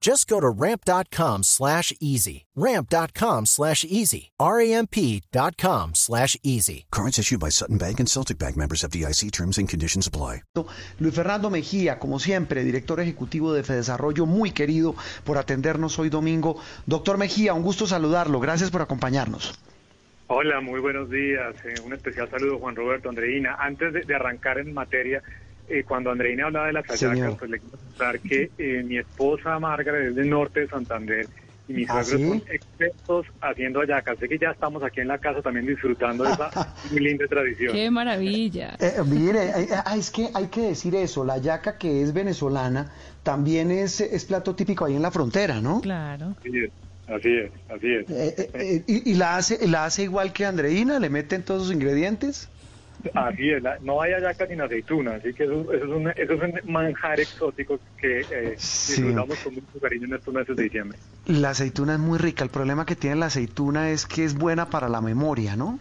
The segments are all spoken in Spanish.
Just go to ramp.com slash easy. Ramp.com slash easy. R-A-M-P.com slash easy. Cards issued by Sutton Bank and Celtic Bank members of DIC terms and conditions apply. Luis Fernando Mejía, como siempre, director ejecutivo de Fedesarrollo, muy querido por atendernos hoy domingo. Doctor Mejía, un gusto saludarlo. Gracias por acompañarnos. Hola, muy buenos días. Eh, un especial saludo, Juan Roberto, Andreina. Antes de, de arrancar en materia, eh, cuando Andreina hablaba de las hallacas, pues le quiero contar que eh, mi esposa Margaret es del norte de Santander y mis ¿Ah, suegros sí? son expertos haciendo hallacas. Así que ya estamos aquí en la casa también disfrutando de esa muy linda tradición. ¡Qué maravilla! Eh, mire, eh, ah, es que hay que decir eso. La yaca que es venezolana también es, es plato típico ahí en la frontera, ¿no? Claro. Así es, así es. Así es. Eh, eh, eh, y, y la hace la hace igual que Andreina, le meten todos sus ingredientes. Así es, la- no hay hallacas sin aceituna, así que eso, eso es, un, eso es un manjar exótico que eh, Sí. disfrutamos con mucho cariño en estos meses de diciembre. La aceituna es muy rica. El problema que tiene la aceituna es que es buena para la memoria, ¿no?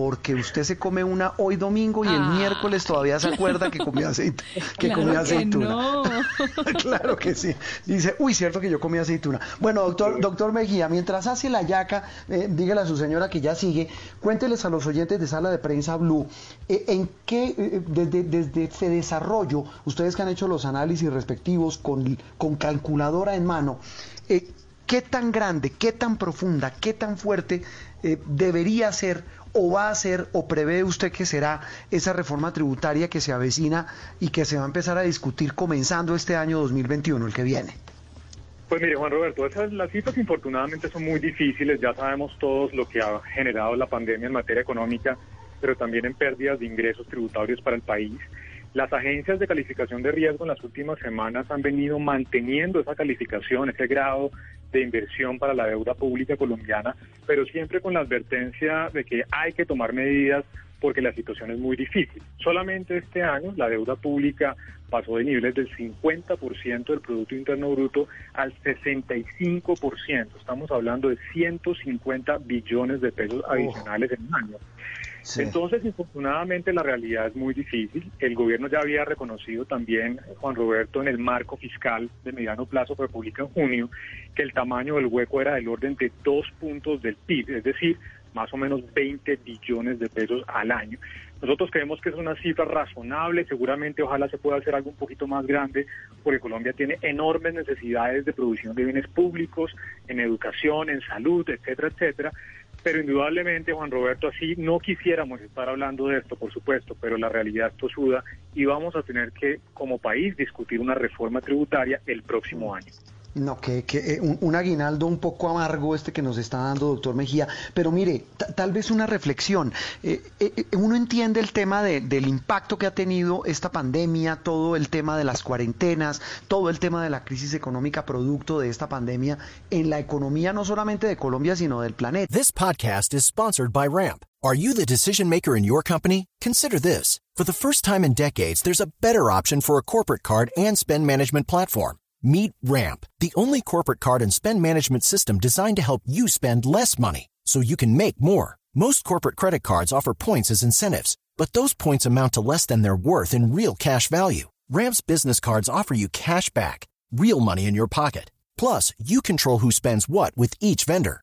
Porque usted se come una hoy domingo y el Ah. miércoles todavía se acuerda que comió aceite, que Claro que aceituna. no. claro que sí. Dice, uy, cierto que yo comí aceituna. Bueno, doctor, doctor Mejía, mientras hace la yaca, eh, dígale a su señora que ya sigue, cuénteles a los oyentes de Sala de Prensa Blue, eh, en qué, eh, desde, desde Fedesarrollo, ustedes que han hecho los análisis respectivos con, con calculadora en mano, ¿qué tan grande, qué tan profunda, qué tan fuerte debería ser o va a ser o prevé usted que será esa reforma tributaria que se avecina y que se va a empezar a discutir comenzando este año 2021, el que viene? Pues mire, Juan Roberto, esas, las cifras infortunadamente son muy difíciles, ya sabemos todos lo que ha generado la pandemia en materia económica, pero también en pérdidas de ingresos tributarios para el país. Las agencias de calificación de riesgo en las últimas semanas han venido manteniendo esa calificación, ese grado de inversión para la deuda pública colombiana, pero siempre con la advertencia de que hay que tomar medidas porque la situación es muy difícil. Solamente este año la deuda pública pasó de niveles del 50% del Producto Interno Bruto al 65%. Estamos hablando de 150 billones de pesos adicionales en un año. Sí. Entonces, infortunadamente, la realidad es muy difícil. El gobierno ya había reconocido también, eh, Juan Roberto, en el marco fiscal de mediano plazo que publica en junio, que el tamaño del hueco era del orden de dos puntos del PIB, es decir, más o menos 20 billones de pesos al año. Nosotros creemos que es una cifra razonable, seguramente ojalá se pueda hacer algo un poquito más grande, porque Colombia tiene enormes necesidades de producción de bienes públicos, en educación, en salud, etcétera, etcétera. Pero indudablemente, Juan Roberto, así no quisiéramos estar hablando de esto, por supuesto, pero la realidad es tosuda y vamos a tener que, como país, discutir una reforma tributaria el próximo año. No, que, eh, un, aguinaldo un poco amargo este que nos está dando doctor Mejía, pero mire, ta- tal vez una reflexión. Eh, eh, uno entiende el tema de- del impacto que ha tenido esta pandemia, todo el tema de las cuarentenas, todo el tema de la crisis económica producto de esta pandemia en la economía no solamente de Colombia, sino del planeta. This podcast is sponsored by Ramp. Are you the decision maker in your company? Consider this. For the first time in decades, there's a better option for a corporate card and spend management platform. Meet Ramp, the only corporate card and spend management system designed to help you spend less money so you can make more. Most corporate credit cards offer points as incentives, but those points amount to less than their worth in real cash value. Ramp's business cards offer you cash back, real money in your pocket. Plus, you control who spends what with each vendor.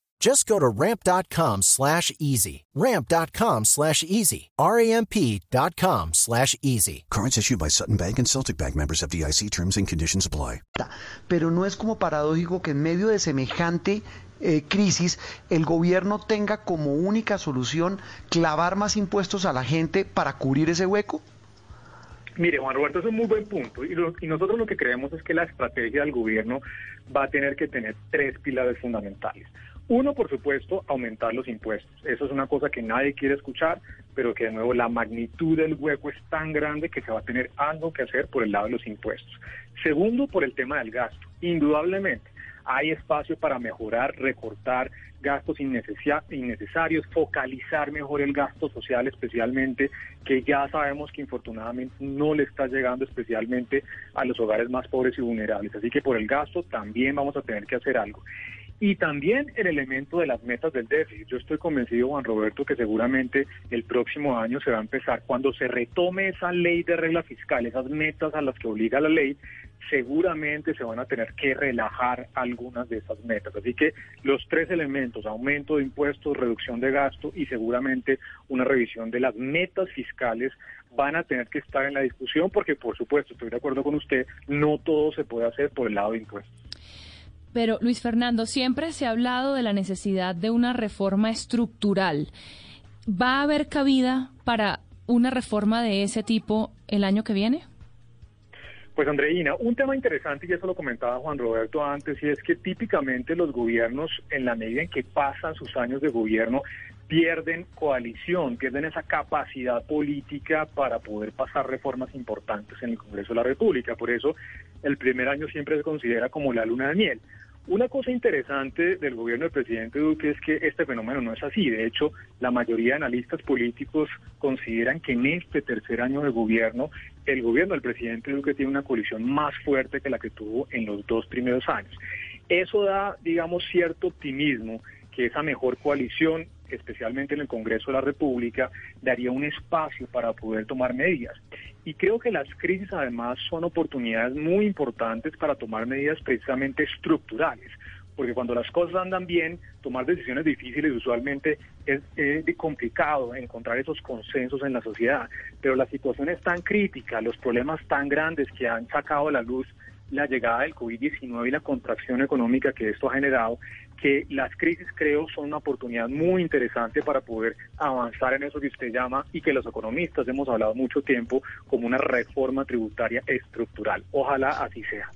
Just go to ramp.com slash easy. Ramp.com slash easy. R-A-M-P.com slash easy. Cards issued by Sutton Bank and Celtic Bank members of DIC terms and conditions apply. Pero no es como paradójico que en medio de semejante eh, crisis el gobierno tenga como única solución clavar más impuestos a la gente para cubrir ese hueco? Mire, Juan Roberto, es un muy buen punto. Y, y, nosotros lo que creemos es que la estrategia del gobierno va a tener que tener tres pilares fundamentales. Uno, por supuesto, aumentar los impuestos. Eso es una cosa que nadie quiere escuchar, pero que de nuevo la magnitud del hueco es tan grande que se va a tener algo que hacer por el lado de los impuestos. Segundo, por el tema del gasto. Indudablemente, hay espacio para mejorar, recortar gastos innecesarios, focalizar mejor el gasto social especialmente, que ya sabemos que infortunadamente no le está llegando especialmente a los hogares más pobres y vulnerables. Así que por el gasto también vamos a tener que hacer algo. Y también el elemento de las metas del déficit. Yo estoy convencido, Juan Roberto, que seguramente el próximo año se va a empezar, cuando se retome esa ley de regla fiscal, esas metas a las que obliga la ley, seguramente se van a tener que relajar algunas de esas metas. Así que los tres elementos, aumento de impuestos, reducción de gasto y seguramente una revisión de las metas fiscales, van a tener que estar en la discusión porque, por supuesto, estoy de acuerdo con usted, no todo se puede hacer por el lado de impuestos. Pero, Luis Fernando, siempre se ha hablado de la necesidad de una reforma estructural. ¿Va a haber cabida para una reforma de ese tipo el año que viene? Pues Andreina, un tema interesante, y eso lo comentaba Juan Roberto antes, y es que típicamente los gobiernos, en la medida en que pasan sus años de gobierno, pierden coalición, pierden esa capacidad política para poder pasar reformas importantes en el Congreso de la República. Por eso el primer año siempre se considera como la luna de miel. Una cosa interesante del gobierno del presidente Duque es que este fenómeno no es así. De hecho, la mayoría de analistas políticos consideran que en este tercer año de gobierno, el gobierno del presidente Duque tiene una coalición más fuerte que la que tuvo en los dos primeros años. Eso da, digamos, cierto optimismo que esa mejor coalición, especialmente en el Congreso de la República, daría un espacio para poder tomar medidas. Y creo que las crisis además son oportunidades muy importantes para tomar medidas precisamente estructurales, porque cuando las cosas andan bien, tomar decisiones difíciles usualmente es, complicado encontrar esos consensos en la sociedad, pero la situación es tan crítica, los problemas tan grandes que han sacado a la luz la llegada del COVID-19 y la contracción económica que esto ha generado, que las crisis creo son una oportunidad muy interesante para poder avanzar en eso que usted llama y que los economistas hemos hablado mucho tiempo como una reforma tributaria estructural. Ojalá así sea.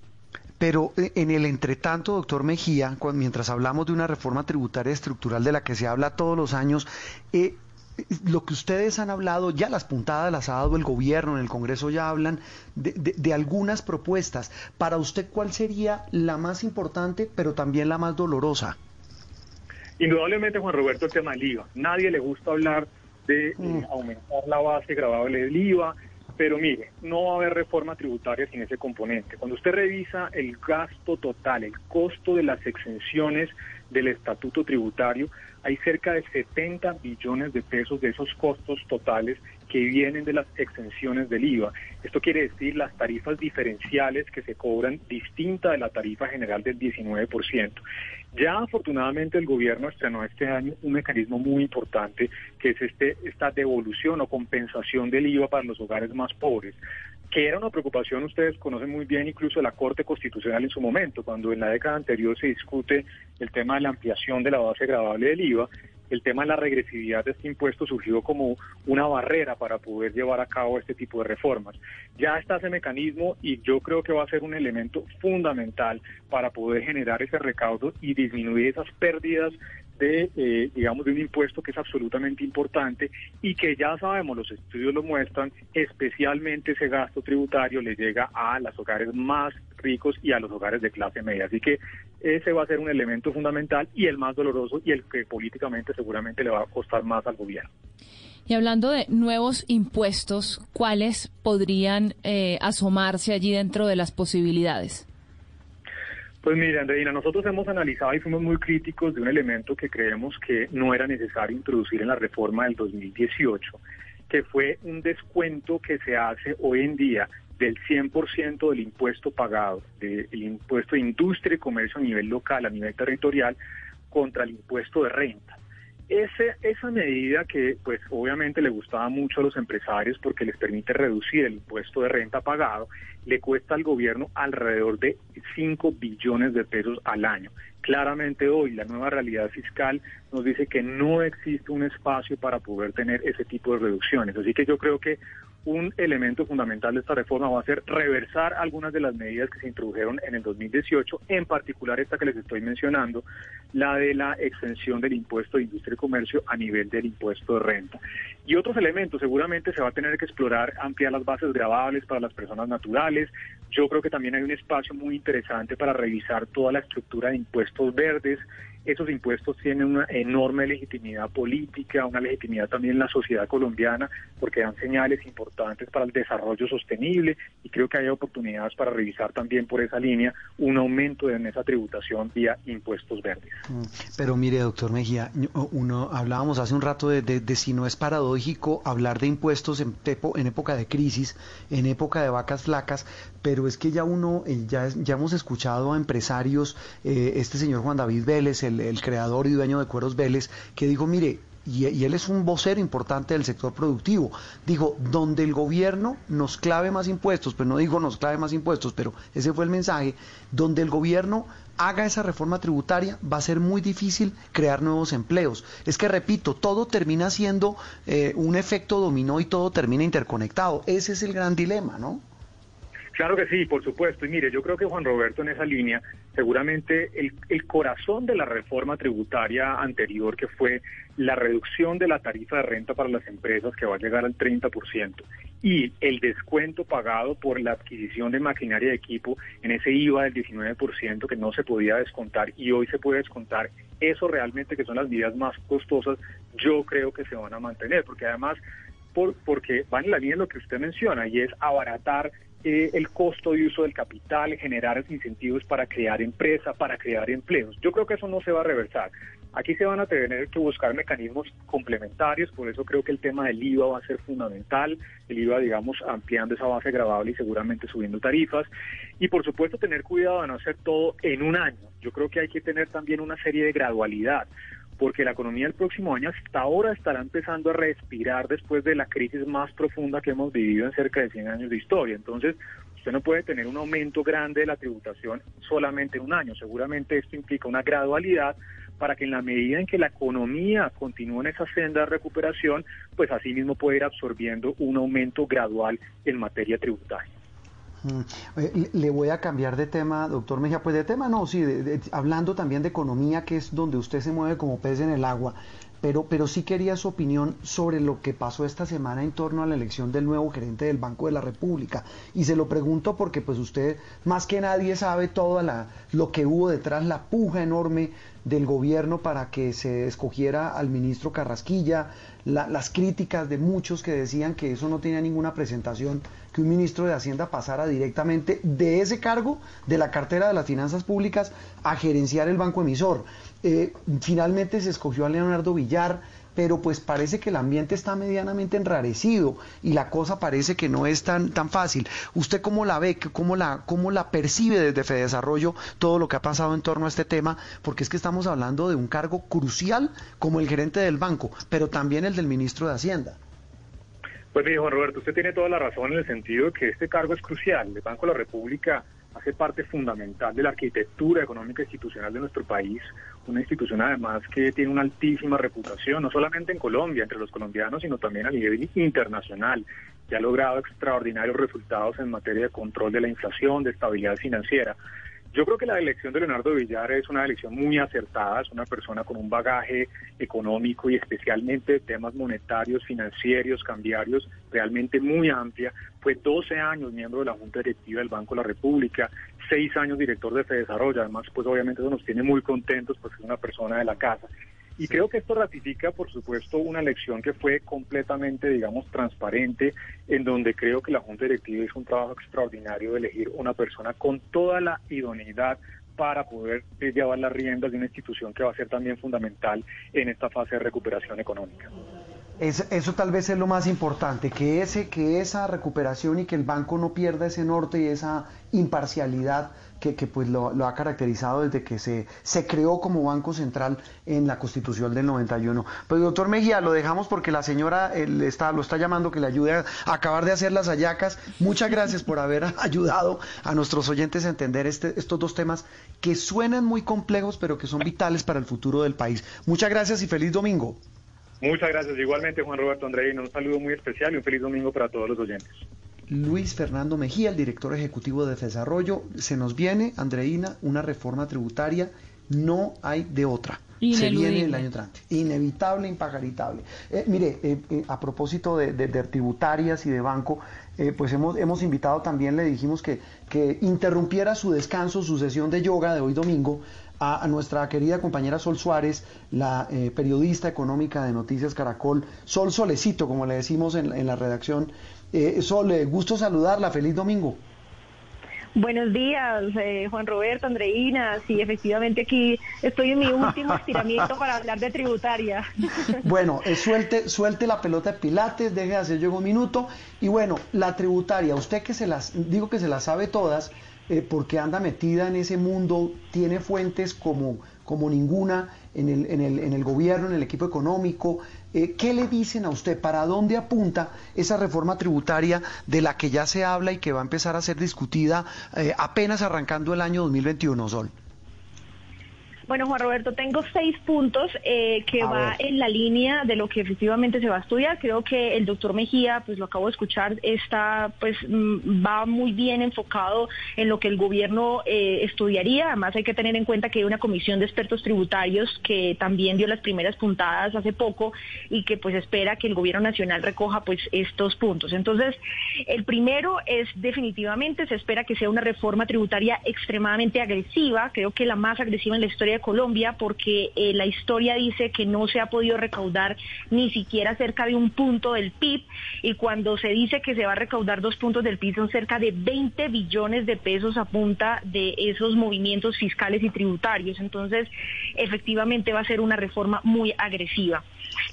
Pero eh, en el entretanto, doctor Mejía, mientras hablamos de una reforma tributaria estructural de la que se habla todos los años, eh, lo que ustedes han hablado, ya las puntadas las ha dado el gobierno, en el Congreso ya hablan de, algunas propuestas. Para usted, ¿cuál sería la más importante, pero también la más dolorosa? Indudablemente, Juan Roberto, el tema del IVA. Nadie le gusta hablar de eh, mm. aumentar la base grabable del IVA, pero mire, no va a haber reforma tributaria sin ese componente. Cuando usted revisa el gasto total, el costo de las exenciones del estatuto tributario, hay cerca de 70 billones de pesos de esos costos totales que vienen de las exenciones del IVA. Esto quiere decir las tarifas diferenciales que se cobran distinta de la tarifa general del 19%. Ya afortunadamente el gobierno estrenó este año un mecanismo muy importante que es este, esta devolución o compensación del IVA para los hogares más pobres que era una preocupación, ustedes conocen muy bien incluso la Corte Constitucional en su momento, cuando en la década anterior se discute el tema de la ampliación de la base gravable del IVA, el tema de la regresividad de este impuesto surgió como una barrera para poder llevar a cabo este tipo de reformas. Ya está ese mecanismo y yo creo que va a ser un elemento fundamental para poder generar ese recaudo y disminuir esas pérdidas de, eh, digamos, de un impuesto que es absolutamente importante y que ya sabemos, los estudios lo muestran, especialmente ese gasto tributario le llega a los hogares más ricos y a los hogares de clase media. Así que ese va a ser un elemento fundamental y el más doloroso y el que políticamente seguramente le va a costar más al gobierno. Y hablando de nuevos impuestos, ¿cuáles podrían eh, asomarse allí dentro de las posibilidades? Pues mire, Andreina, nosotros hemos analizado y fuimos muy críticos de un elemento que creemos que no era necesario introducir en la reforma del 2018, que fue un descuento que se hace hoy en día del 100% del impuesto pagado, del impuesto de industria y comercio a nivel local, a nivel territorial, contra el impuesto de renta. Ese, esa medida que pues obviamente le gustaba mucho a los empresarios porque les permite reducir el impuesto de renta pagado, le cuesta al gobierno alrededor de 5 billones de pesos al año. Claramente hoy la nueva realidad fiscal nos dice que no existe un espacio para poder tener ese tipo de reducciones. Así que yo creo que un elemento fundamental de esta reforma va a ser reversar algunas de las medidas que se introdujeron en el 2018, en particular esta que les estoy mencionando, la de la extensión del impuesto de industria y comercio a nivel del impuesto de renta. Y otros elementos, seguramente se va a tener que explorar, ampliar las bases grabables para las personas naturales. Yo creo que también hay un espacio muy interesante para revisar toda la estructura de impuestos verdes, esos impuestos tienen una enorme legitimidad política, una legitimidad también en la sociedad colombiana, porque dan señales importantes para el desarrollo sostenible y creo que hay oportunidades para revisar también por esa línea un aumento en esa tributación vía impuestos verdes. Mm, pero mire, doctor Mejía, uno hablábamos hace un rato de, si no es paradójico hablar de impuestos en, en época de crisis, en época de vacas flacas, pero es que ya uno, eh, ya, ya hemos escuchado a empresarios, eh, este señor Juan David Vélez, el el, creador y dueño de Cueros Vélez, que dijo, mire, y, él es un vocero importante del sector productivo. Dijo, donde el gobierno nos clave más impuestos, pues no dijo nos clave más impuestos, pero ese fue el mensaje, donde el gobierno haga esa reforma tributaria va a ser muy difícil crear nuevos empleos. Es que, repito, todo termina siendo eh, un efecto dominó y todo termina interconectado. Ese es el gran dilema, ¿no? Claro que sí, por supuesto. Y mire, yo creo que Juan Roberto en esa línea, seguramente el, corazón de la reforma tributaria anterior, que fue la reducción de la tarifa de renta para las empresas, que va a llegar al 30%, y el descuento pagado por la adquisición de maquinaria y equipo en ese IVA del 19% que no se podía descontar y hoy se puede descontar, eso realmente que son las medidas más costosas, yo creo que se van a mantener, porque además por, porque van en la línea de lo que usted menciona y es abaratar eh, el costo de uso del capital, generar incentivos para crear empresa, para crear empleos. Yo creo que eso no se va a reversar. Aquí se van a tener que buscar mecanismos complementarios, por eso creo que el tema del IVA va a ser fundamental, el IVA, digamos, ampliando esa base grabable y seguramente subiendo tarifas. Y por supuesto tener cuidado de no hacer todo en un año. Yo creo que hay que tener también una serie de gradualidad porque la economía del próximo año hasta ahora estará empezando a respirar después de la crisis más profunda que hemos vivido en cerca de 100 años de historia. Entonces, usted no puede tener un aumento grande de la tributación solamente en un año. Seguramente esto implica una gradualidad para que en la medida en que la economía continúe en esa senda de recuperación, pues así mismo puede ir absorbiendo un aumento gradual en materia tributaria. Le voy a cambiar de tema, doctor Mejía. Pues de tema no, sí, hablando también de economía, que es donde usted se mueve como pez en el agua. Pero, pero sí quería su opinión sobre lo que pasó esta semana en torno a la elección del nuevo gerente del Banco de la República. Y se lo pregunto porque pues usted más que nadie sabe todo lo que hubo detrás, la puja enorme del gobierno para que se escogiera al ministro Carrasquilla, las críticas de muchos que decían que eso no tenía ninguna presentación, que un ministro de Hacienda pasara directamente de ese cargo, de la cartera de las finanzas públicas, a gerenciar el banco emisor. Eh, finalmente se escogió a Leonardo Villar, pero pues parece que el ambiente está medianamente enrarecido y la cosa parece que no es tan, tan fácil. ¿Usted cómo la ve, cómo la, cómo la percibe desde Fedesarrollo todo lo que ha pasado en torno a este tema? Porque es que estamos hablando de un cargo crucial como el gerente del banco, pero también el del ministro de Hacienda. Pues mire, Juan Roberto, usted tiene toda la razón en el sentido de que este cargo es crucial. El Banco de la República hace parte fundamental de la arquitectura económica institucional de nuestro país, una institución además que tiene una altísima reputación, no solamente en Colombia, entre los colombianos, sino también a nivel internacional, que ha logrado extraordinarios resultados en materia de control de la inflación, de estabilidad financiera. Yo creo que la elección de Leonardo Villar es una elección muy acertada, es una persona con un bagaje económico y especialmente temas monetarios, financieros, cambiarios, realmente muy amplia. Fue 12 años miembro de la Junta Directiva del Banco de la República, 6 años director de Fedesarrollo, además pues obviamente eso nos tiene muy contentos porque es una persona de la casa. Y creo que esto ratifica, por supuesto, una elección que fue completamente, digamos, transparente, en donde creo que la Junta Directiva hizo un trabajo extraordinario de elegir una persona con toda la idoneidad para poder eh, llevar las riendas de una institución que va a ser también fundamental en esta fase de recuperación económica. Eso tal vez es lo más importante, que, ese, que esa recuperación y que el banco no pierda ese norte y esa imparcialidad que, pues lo, ha caracterizado desde que se, se creó como Banco Central en la Constitución del 91. Pues doctor Mejía, lo dejamos porque la señora está, lo está llamando que le ayude a, acabar de hacer las hallacas. Muchas gracias por haber ayudado a nuestros oyentes a entender este, estos dos temas que suenan muy complejos pero que son vitales para el futuro del país. Muchas gracias y feliz domingo. Muchas gracias. Igualmente, Juan Roberto Andreino, un saludo muy especial y un feliz domingo para todos los oyentes. Luis Fernando Mejía, el director ejecutivo de Desarrollo. Se nos viene, Andreina, una reforma tributaria. No hay de otra. Se viene el año entrante. Inevitable, impajaritable. Eh, mire, eh, eh, a propósito de, tributarias y de banco, pues hemos, hemos invitado también, le dijimos que, que interrumpiera su descanso, su sesión de yoga de hoy domingo, a, nuestra querida compañera Sol Suárez, la eh, periodista económica de Noticias Caracol, Sol Solecito, como le decimos en, la redacción. Eh, Sol, eh, gusto saludarla, feliz domingo. Buenos días, eh, Juan Roberto, Andreina. Sí, efectivamente aquí estoy en mi último estiramiento para hablar de tributaria. Bueno, suelte, suelte la pelota de Pilates, deje de hacer yo un minuto. Y bueno, la tributaria, usted que se las, digo que se las sabe todas, eh, porque anda metida en ese mundo, tiene fuentes como, como ninguna en el, en, el, en el gobierno, en el equipo económico. Eh, ¿Qué le dicen a usted? ¿Para dónde apunta esa reforma tributaria de la que ya se habla y que va a empezar a ser discutida eh, apenas arrancando el año 2021, Sol? Bueno, Juan Roberto, tengo seis puntos eh, que va en la línea de lo que efectivamente se va a estudiar. Creo que el doctor Mejía, pues lo acabo de escuchar, está, pues mm, va muy bien enfocado en lo que el gobierno eh, estudiaría. Además, hay que tener en cuenta que hay una comisión de expertos tributarios que también dio las primeras puntadas hace poco y que pues espera que el gobierno nacional recoja pues estos puntos. Entonces, el primero es definitivamente se espera que sea una reforma tributaria extremadamente agresiva. Creo que la más agresiva en la historia Colombia porque eh, la historia dice que no se ha podido recaudar ni siquiera cerca de un punto del PIB y cuando se dice que se va a recaudar dos puntos del PIB son cerca de 20 billones de pesos a punta de esos movimientos fiscales y tributarios. Entonces, efectivamente va a ser una reforma muy agresiva.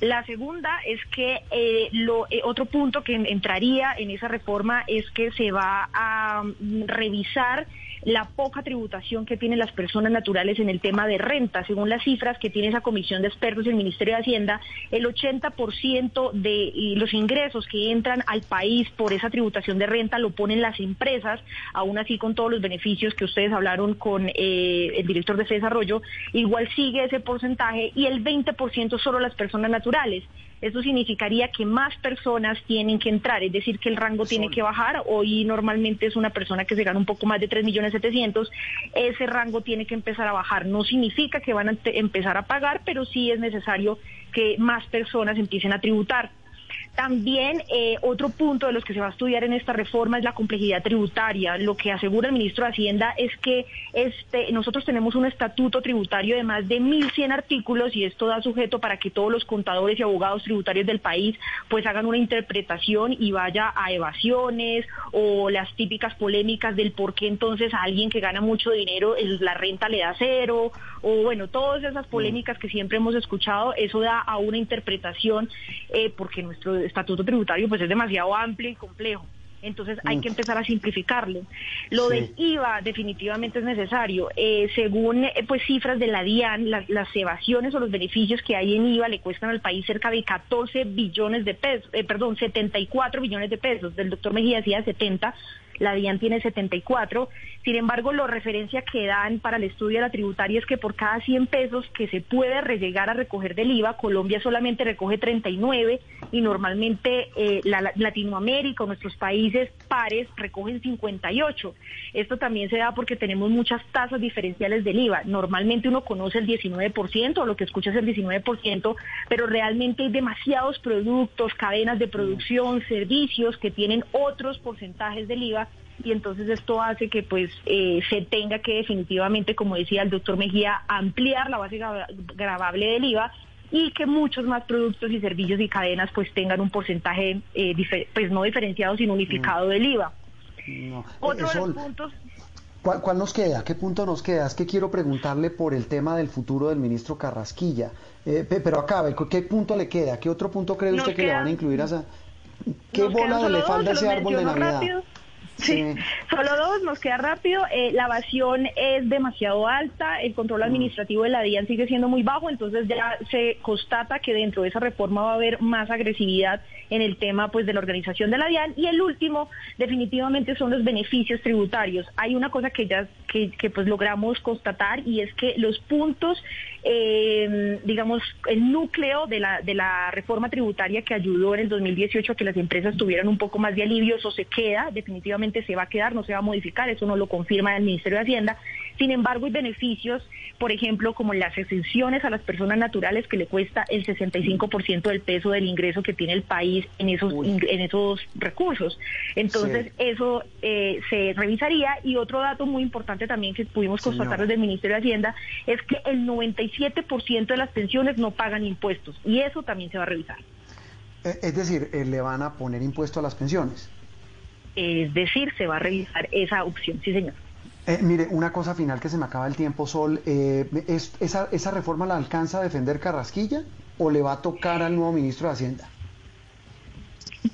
La segunda es que eh, lo, eh, otro punto que entraría en esa reforma es que se va a mm, revisar la poca tributación que tienen las personas naturales en el tema de renta. Según las cifras que tiene esa comisión de expertos del Ministerio de Hacienda, el 80% de los ingresos que entran al país por esa tributación de renta lo ponen las empresas, aún así con todos los beneficios que ustedes hablaron con eh, el director de ese desarrollo, igual sigue ese porcentaje y el 20% solo las personas naturales. Eso significaría que más personas tienen que entrar, es decir, que el rango tiene que bajar. Hoy normalmente es una persona que se gana un poco más de 3 millones 700, ese rango tiene que empezar a bajar. No significa que van a empezar a pagar, pero sí es necesario que más personas empiecen a tributar. También eh, otro punto de los que se va a estudiar en esta reforma es la complejidad tributaria. Lo que asegura el ministro de Hacienda es que este, nosotros tenemos un estatuto tributario de más de 1.100 artículos y esto da sujeto para que todos los contadores y abogados tributarios del país pues hagan una interpretación y vaya a evasiones o las típicas polémicas del por qué entonces a alguien que gana mucho dinero la renta le da cero o bueno, todas esas polémicas que siempre hemos escuchado, eso da a una interpretación eh, porque nuestro estatuto tributario pues es demasiado amplio y complejo. Entonces hay que empezar a simplificarlo. Lo del IVA definitivamente es necesario. Eh, según eh, pues cifras de la DIAN, las, evasiones o los beneficios que hay en IVA le cuestan al país cerca de 14 billones de pesos, eh, perdón, 74 billones de pesos. Del doctor Mejía decía 70, la DIAN tiene 74. Sin embargo, la referencia que dan para el estudio de la tributaria es que por cada 100 pesos que se puede rellegar a recoger del IVA, Colombia solamente recoge 39 y normalmente eh, la, Latinoamérica o nuestros países pares recogen 58. Esto también se da porque tenemos muchas tasas diferenciales del IVA. Normalmente uno conoce el 19% o lo que escucha es el 19%, pero realmente hay demasiados productos, cadenas de producción, servicios que tienen otros porcentajes del IVA y entonces esto hace que pues eh, se tenga que definitivamente, como decía el doctor Mejía, ampliar la base grabable del IVA y que muchos más productos y servicios y cadenas pues tengan un porcentaje eh, pues no diferenciado sino unificado del IVA. Otro de los puntos ¿Cuál, nos queda? ¿Qué punto nos queda? Es que quiero preguntarle por el tema del futuro del ministro Carrasquilla. Eh, pero acabe, ¿qué punto le queda? ¿Qué otro punto cree usted que le van a incluir a esa... ¿Qué bola de le falta a ese árbol de Navidad? Sí. solo dos, nos queda rápido. Eh, la evasión es demasiado alta, el control mm. administrativo de la DIAN sigue siendo muy bajo, entonces ya se constata que dentro de esa reforma va a haber más agresividad en el tema pues de la organización de la DIAN. Y el último, definitivamente, son los beneficios tributarios. Hay una cosa que ya que, pues logramos constatar y es que los puntos, eh, digamos, el núcleo de la, de la reforma tributaria que ayudó en el 2018 a que las empresas tuvieran un poco más de alivio, eso se queda, definitivamente se va a quedar, no se va a modificar, eso no lo confirma el Ministerio de Hacienda. Sin embargo, hay beneficios, por ejemplo, como las exenciones a las personas naturales que le cuesta el 65% del peso del ingreso que tiene el país en esos, en esos recursos. Entonces, eso eh, se revisaría. Y otro dato muy importante también que pudimos constatar desde el Ministerio de Hacienda es que el 97% de las pensiones no pagan impuestos. Y eso también se va a revisar. Eh, es decir, eh, le van a poner impuesto a las pensiones. Es decir, se va a revisar esa opción, sí señor. Eh, mire, una cosa final que se me acaba el tiempo, Sol. Eh, esa, ¿Esa reforma la alcanza a defender Carrasquilla o le va a tocar al nuevo ministro de Hacienda?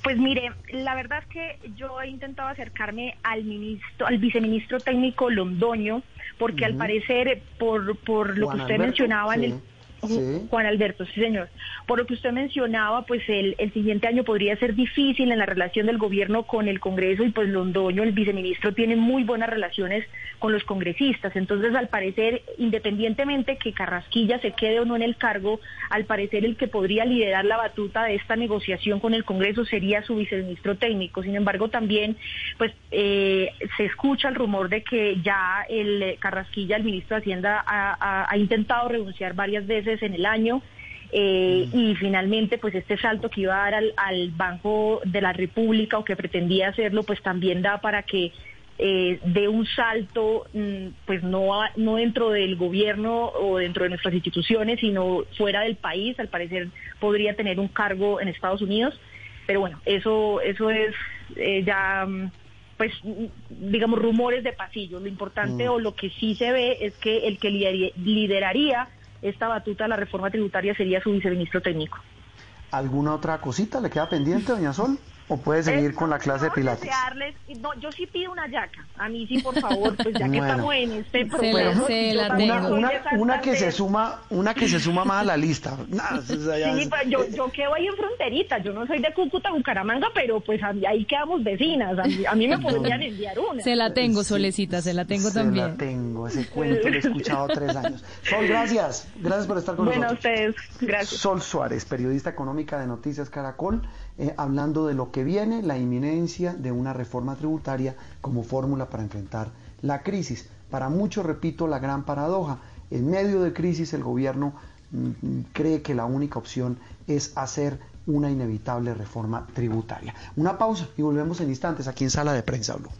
Pues mire, la verdad es que yo he intentado acercarme al ministro, al viceministro técnico Londoño, porque al parecer, por, por lo que usted mencionaba en el Juan Alberto, sí señor. Por lo que usted mencionaba, pues el, el, siguiente año podría ser difícil en la relación del gobierno con el Congreso y pues Londoño, el viceministro, tiene muy buenas relaciones con los congresistas. Entonces, al parecer, independientemente que Carrasquilla se quede o no en el cargo, al parecer el que podría liderar la batuta de esta negociación con el Congreso sería su viceministro técnico. Sin embargo, también pues eh, se escucha el rumor de que ya el Carrasquilla, el ministro de Hacienda, ha intentado renunciar varias veces en el año. Eh, mm. y finalmente pues este salto que iba a dar al, Banco de la República o que pretendía hacerlo pues también da para que eh, dé un salto mm, pues no, no dentro del gobierno o dentro de nuestras instituciones sino fuera del país al parecer podría tener un cargo en Estados Unidos pero bueno eso eso es eh, ya mm, pues digamos rumores de pasillo lo importante o lo que sí se ve es que el que lideraría esta batuta de la reforma tributaria sería su viceministro técnico. ¿Alguna otra cosita le queda pendiente, doña Sol? ¿O puede seguir con la clase de Pilates? No, yo sí pido una yaca. A mí sí, por favor, pues ya que estamos en este programa. una, que se suma, una que se suma más a la lista. sí, pues yo, yo quedo ahí en fronterita. Yo no soy de Cúcuta, Bucaramanga, pero pues ahí quedamos vecinas. A mí, me podrían enviar una. Se la tengo, Solecita, se la tengo también. Se la tengo, ese cuento lo he escuchado tres años. Sol, gracias. Gracias por estar con nosotros. Bueno, ustedes, gracias. Sol Suárez, periodista económica de Noticias Caracol. Eh, hablando de lo que viene, la inminencia de una reforma tributaria como fórmula para enfrentar la crisis. Para muchos, repito, la gran paradoja. En medio de crisis el gobierno mm, mm, cree que la única opción es hacer una inevitable reforma tributaria. Una pausa y volvemos en instantes aquí en Sala de Prensa Blue.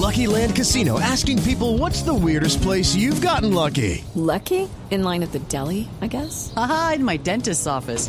Lucky Land Casino asking people what's the weirdest place you've gotten lucky. Lucky? In line at the deli, I guess. Aha, in my dentist's office.